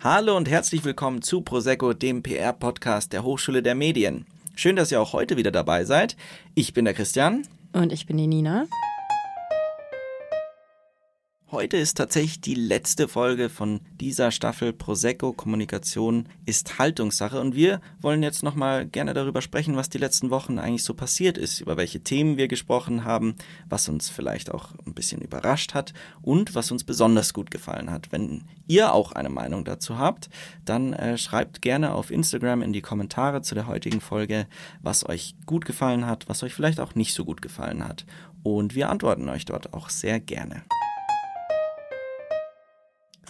Hallo und herzlich willkommen zu Prosecco, dem PR-Podcast der Hochschule der Medien. Schön, dass ihr auch heute wieder dabei seid. Ich bin der Christian. Und ich bin die Nina. Heute ist tatsächlich die letzte Folge von dieser Staffel Prosecco Kommunikation ist Haltungssache und wir wollen jetzt nochmal gerne darüber sprechen, was die letzten Wochen eigentlich so passiert ist, über welche Themen wir gesprochen haben, was uns vielleicht auch ein bisschen überrascht hat und was uns besonders gut gefallen hat. Wenn ihr auch eine Meinung dazu habt, dann äh, schreibt gerne auf Instagram in die Kommentare zu der heutigen Folge, was euch gut gefallen hat, was euch vielleicht auch nicht so gut gefallen hat und wir antworten euch dort auch sehr gerne.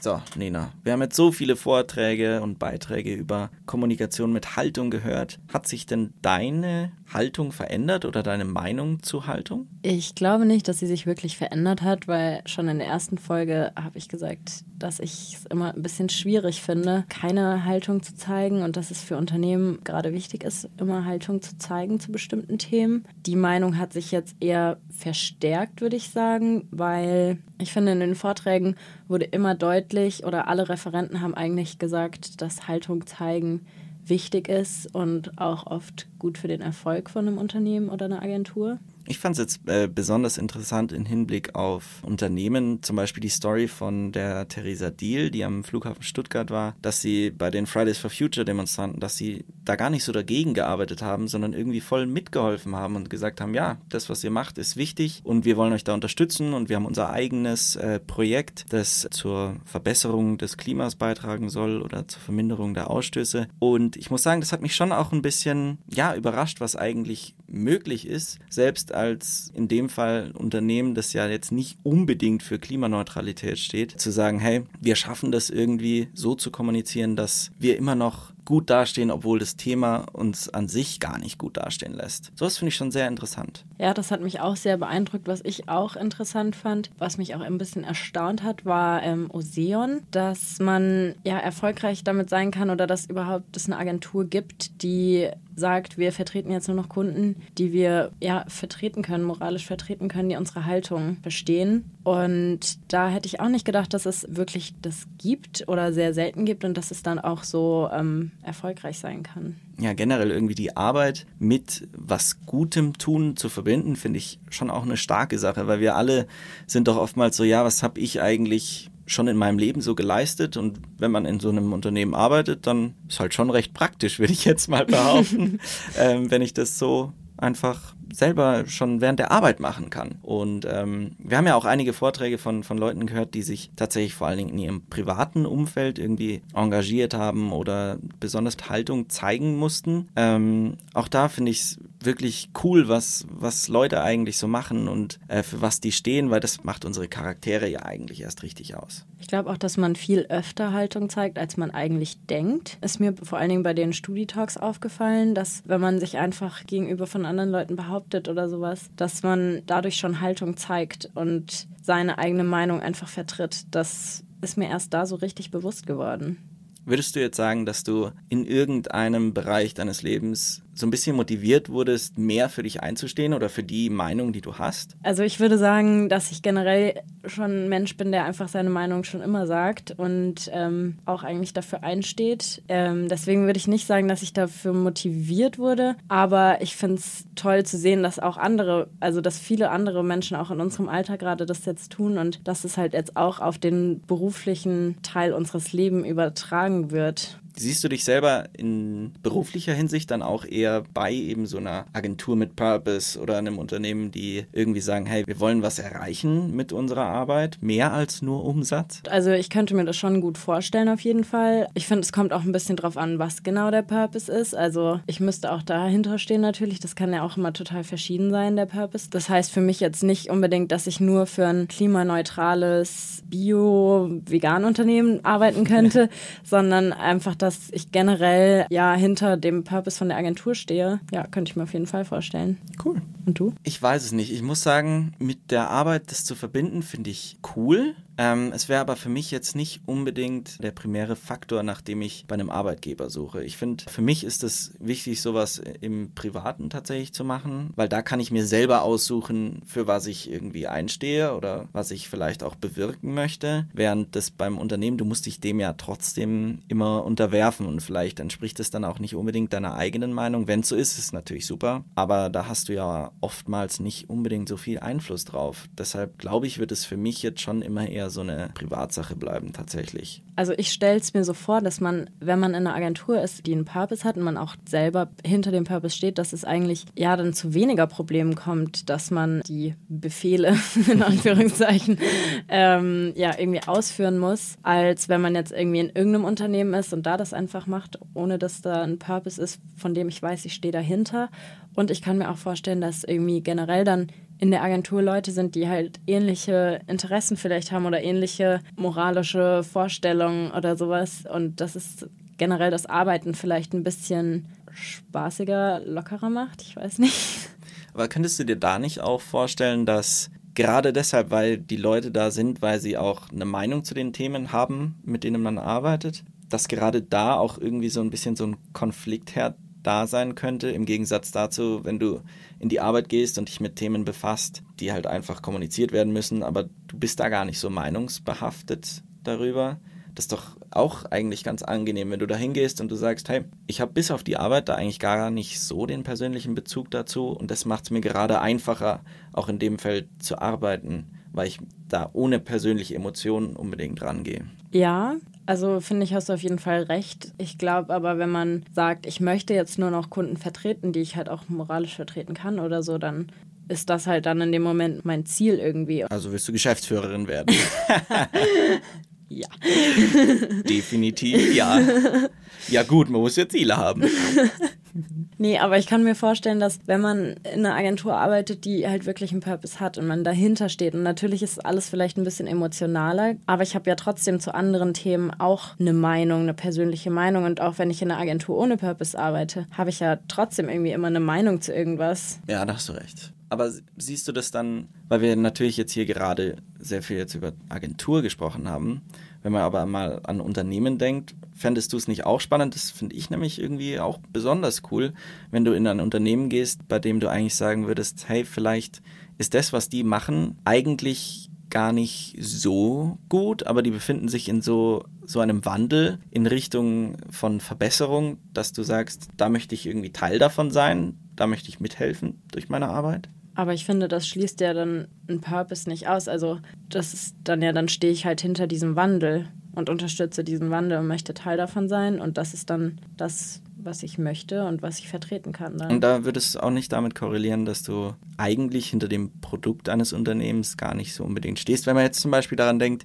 So, Nina, wir haben jetzt so viele Vorträge und Beiträge über Kommunikation mit Haltung gehört. Hat sich denn deine Haltung verändert oder deine Meinung zu Haltung? Ich glaube nicht, dass sie sich wirklich verändert hat, weil schon in der ersten Folge habe ich gesagt, dass ich es immer ein bisschen schwierig finde, keine Haltung zu zeigen und dass es für Unternehmen gerade wichtig ist, immer Haltung zu zeigen zu bestimmten Themen. Die Meinung hat sich jetzt eher verstärkt, würde ich sagen, weil ich finde, in den Vorträgen wurde immer deutlich oder alle Referenten haben eigentlich gesagt, dass Haltung zeigen wichtig ist und auch oft gut für den Erfolg von einem Unternehmen oder einer Agentur. Ich fand es jetzt äh, besonders interessant im Hinblick auf Unternehmen, zum Beispiel die Story von der Theresa Diel, die am Flughafen Stuttgart war, dass sie bei den Fridays for Future Demonstranten, dass sie da gar nicht so dagegen gearbeitet haben, sondern irgendwie voll mitgeholfen haben und gesagt haben, ja, das, was ihr macht, ist wichtig und wir wollen euch da unterstützen und wir haben unser eigenes äh, Projekt, das zur Verbesserung des Klimas beitragen soll oder zur Verminderung der Ausstöße. Und ich muss sagen, das hat mich schon auch ein bisschen, ja, überrascht, was eigentlich möglich ist, selbst als in dem Fall Unternehmen, das ja jetzt nicht unbedingt für Klimaneutralität steht, zu sagen, hey, wir schaffen das irgendwie so zu kommunizieren, dass wir immer noch gut dastehen, obwohl das Thema uns an sich gar nicht gut dastehen lässt. So was finde ich schon sehr interessant. Ja, das hat mich auch sehr beeindruckt. Was ich auch interessant fand, was mich auch ein bisschen erstaunt hat, war ähm, Oseon, dass man ja erfolgreich damit sein kann oder dass überhaupt es eine Agentur gibt, die sagt, wir vertreten jetzt nur noch Kunden, die wir ja vertreten können, moralisch vertreten können, die unsere Haltung verstehen. Und da hätte ich auch nicht gedacht, dass es wirklich das gibt oder sehr selten gibt und dass es dann auch so ähm, erfolgreich sein kann. Ja, generell irgendwie die Arbeit mit was Gutem tun zu verbinden, finde ich schon auch eine starke Sache, weil wir alle sind doch oftmals so, ja, was habe ich eigentlich schon in meinem Leben so geleistet und wenn man in so einem Unternehmen arbeitet, dann ist halt schon recht praktisch, würde ich jetzt mal behaupten, ähm, wenn ich das so einfach selber schon während der Arbeit machen kann. Und ähm, wir haben ja auch einige Vorträge von, von Leuten gehört, die sich tatsächlich vor allen Dingen in ihrem privaten Umfeld irgendwie engagiert haben oder besonders Haltung zeigen mussten. Ähm, auch da finde ich es wirklich cool, was, was Leute eigentlich so machen und äh, für was die stehen, weil das macht unsere Charaktere ja eigentlich erst richtig aus. Ich glaube auch, dass man viel öfter Haltung zeigt, als man eigentlich denkt. Ist mir vor allen Dingen bei den Studitalks aufgefallen, dass wenn man sich einfach gegenüber von anderen Leuten behauptet oder sowas, dass man dadurch schon Haltung zeigt und seine eigene Meinung einfach vertritt. Das ist mir erst da so richtig bewusst geworden. Würdest du jetzt sagen, dass du in irgendeinem Bereich deines Lebens so ein bisschen motiviert wurdest, mehr für dich einzustehen oder für die Meinung, die du hast? Also ich würde sagen, dass ich generell schon ein Mensch bin, der einfach seine Meinung schon immer sagt und ähm, auch eigentlich dafür einsteht. Ähm, deswegen würde ich nicht sagen, dass ich dafür motiviert wurde, aber ich finde es toll zu sehen, dass auch andere, also dass viele andere Menschen auch in unserem Alter gerade das jetzt tun und dass es halt jetzt auch auf den beruflichen Teil unseres Lebens übertragen wird. Siehst du dich selber in beruflicher Hinsicht dann auch eher bei eben so einer Agentur mit Purpose oder einem Unternehmen, die irgendwie sagen, hey, wir wollen was erreichen mit unserer Arbeit, mehr als nur Umsatz? Also ich könnte mir das schon gut vorstellen auf jeden Fall. Ich finde, es kommt auch ein bisschen drauf an, was genau der Purpose ist. Also ich müsste auch dahinter stehen natürlich. Das kann ja auch immer total verschieden sein, der Purpose. Das heißt für mich jetzt nicht unbedingt, dass ich nur für ein klimaneutrales Bio-Vegan-Unternehmen arbeiten könnte, sondern einfach, dass dass ich generell ja hinter dem Purpose von der Agentur stehe, ja, könnte ich mir auf jeden Fall vorstellen. Cool. Und du? Ich weiß es nicht. Ich muss sagen, mit der Arbeit das zu verbinden, finde ich cool. Ähm, es wäre aber für mich jetzt nicht unbedingt der primäre Faktor, nach dem ich bei einem Arbeitgeber suche. Ich finde, für mich ist es wichtig, sowas im Privaten tatsächlich zu machen, weil da kann ich mir selber aussuchen, für was ich irgendwie einstehe oder was ich vielleicht auch bewirken möchte. Während das beim Unternehmen, du musst dich dem ja trotzdem immer unterwerfen und vielleicht entspricht es dann auch nicht unbedingt deiner eigenen Meinung. Wenn es so ist, ist es natürlich super, aber da hast du ja oftmals nicht unbedingt so viel Einfluss drauf. Deshalb glaube ich, wird es für mich jetzt schon immer eher so eine Privatsache bleiben tatsächlich. Also ich stelle es mir so vor, dass man, wenn man in einer Agentur ist, die einen Purpose hat und man auch selber hinter dem Purpose steht, dass es eigentlich ja dann zu weniger Problemen kommt, dass man die Befehle in Anführungszeichen ähm, ja irgendwie ausführen muss, als wenn man jetzt irgendwie in irgendeinem Unternehmen ist und da das einfach macht, ohne dass da ein Purpose ist, von dem ich weiß, ich stehe dahinter. Und ich kann mir auch vorstellen, dass irgendwie generell dann in der Agentur Leute sind, die halt ähnliche Interessen vielleicht haben oder ähnliche moralische Vorstellungen oder sowas. Und das ist generell das Arbeiten vielleicht ein bisschen spaßiger, lockerer macht. Ich weiß nicht. Aber könntest du dir da nicht auch vorstellen, dass gerade deshalb, weil die Leute da sind, weil sie auch eine Meinung zu den Themen haben, mit denen man arbeitet, dass gerade da auch irgendwie so ein bisschen so ein Konfliktherd da sein könnte, im Gegensatz dazu, wenn du in die Arbeit gehst und dich mit Themen befasst, die halt einfach kommuniziert werden müssen, aber du bist da gar nicht so meinungsbehaftet darüber. Das ist doch auch eigentlich ganz angenehm, wenn du da hingehst und du sagst, hey, ich habe bis auf die Arbeit da eigentlich gar nicht so den persönlichen Bezug dazu und das macht es mir gerade einfacher, auch in dem Feld zu arbeiten, weil ich da ohne persönliche Emotionen unbedingt rangehe. Ja, also finde ich, hast du auf jeden Fall recht. Ich glaube aber, wenn man sagt, ich möchte jetzt nur noch Kunden vertreten, die ich halt auch moralisch vertreten kann oder so, dann ist das halt dann in dem Moment mein Ziel irgendwie. Also willst du Geschäftsführerin werden? ja. Definitiv ja. Ja gut, man muss ja Ziele haben. Nee, aber ich kann mir vorstellen, dass wenn man in einer Agentur arbeitet, die halt wirklich einen Purpose hat und man dahinter steht und natürlich ist alles vielleicht ein bisschen emotionaler, aber ich habe ja trotzdem zu anderen Themen auch eine Meinung, eine persönliche Meinung und auch wenn ich in einer Agentur ohne Purpose arbeite, habe ich ja trotzdem irgendwie immer eine Meinung zu irgendwas. Ja, da hast du recht. Aber siehst du das dann, weil wir natürlich jetzt hier gerade sehr viel jetzt über Agentur gesprochen haben, wenn man aber mal an Unternehmen denkt, fändest du es nicht auch spannend? Das finde ich nämlich irgendwie auch besonders cool, wenn du in ein Unternehmen gehst, bei dem du eigentlich sagen würdest, hey, vielleicht ist das, was die machen, eigentlich gar nicht so gut, aber die befinden sich in so, so einem Wandel in Richtung von Verbesserung, dass du sagst, da möchte ich irgendwie Teil davon sein, da möchte ich mithelfen durch meine Arbeit. Aber ich finde, das schließt ja dann ein Purpose nicht aus. Also das ist dann ja, dann stehe ich halt hinter diesem Wandel und unterstütze diesen Wandel und möchte Teil davon sein. Und das ist dann das, was ich möchte und was ich vertreten kann. Dann. Und da würde es auch nicht damit korrelieren, dass du eigentlich hinter dem Produkt eines Unternehmens gar nicht so unbedingt stehst. Wenn man jetzt zum Beispiel daran denkt,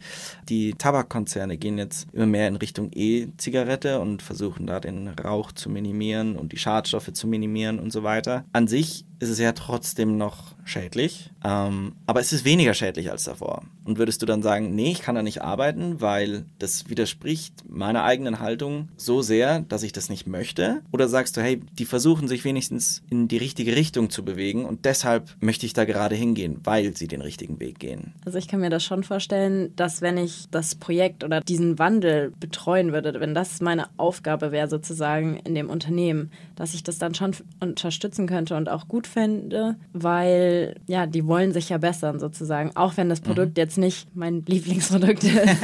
die Tabakkonzerne gehen jetzt immer mehr in Richtung E-Zigarette und versuchen da den Rauch zu minimieren und die Schadstoffe zu minimieren und so weiter. An sich ist es ja trotzdem noch schädlich, ähm, aber es ist weniger schädlich als davor. Und würdest du dann sagen, nee, ich kann da nicht arbeiten, weil das widerspricht meiner eigenen Haltung so sehr, dass ich das nicht möchte? Oder sagst du, hey, die versuchen sich wenigstens in die richtige Richtung zu bewegen und deshalb möchte ich da gerade hingehen, weil sie den richtigen Weg gehen? Also ich kann mir das schon vorstellen, dass wenn ich das Projekt oder diesen Wandel betreuen würde, wenn das meine Aufgabe wäre sozusagen in dem Unternehmen, dass ich das dann schon unterstützen könnte und auch gut fände, weil ja, die wollen sich ja bessern sozusagen, auch wenn das mhm. Produkt mhm. Jetzt nicht mein Lieblingsprodukt ist.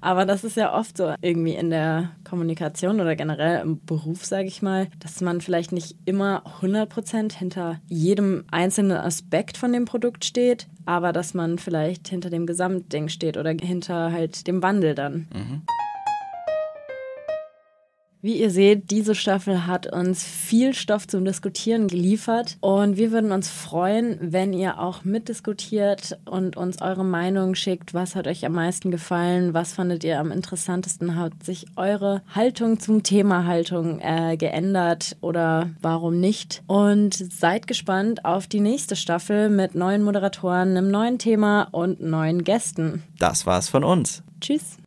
Aber das ist ja oft so irgendwie in der Kommunikation oder generell im Beruf, sage ich mal, dass man vielleicht nicht immer 100% hinter jedem einzelnen Aspekt von dem Produkt steht, aber dass man vielleicht hinter dem Gesamtding steht oder hinter halt dem Wandel dann. Mhm. Wie ihr seht, diese Staffel hat uns viel Stoff zum Diskutieren geliefert und wir würden uns freuen, wenn ihr auch mitdiskutiert und uns eure Meinung schickt. Was hat euch am meisten gefallen? Was fandet ihr am interessantesten? Hat sich eure Haltung zum Thema Haltung äh, geändert oder warum nicht? Und seid gespannt auf die nächste Staffel mit neuen Moderatoren, einem neuen Thema und neuen Gästen. Das war's von uns. Tschüss.